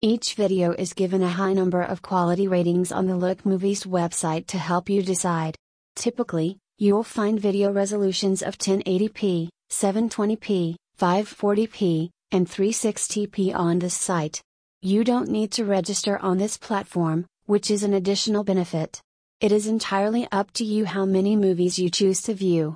Each video is given a high number of quality ratings on the Lookmovies website to help you decide. Typically, you'll find video resolutions of 1080p, 720p, 540p, and 360p on this site. You don't need to register on this platform, which is an additional benefit. It is entirely up to you how many movies you choose to view.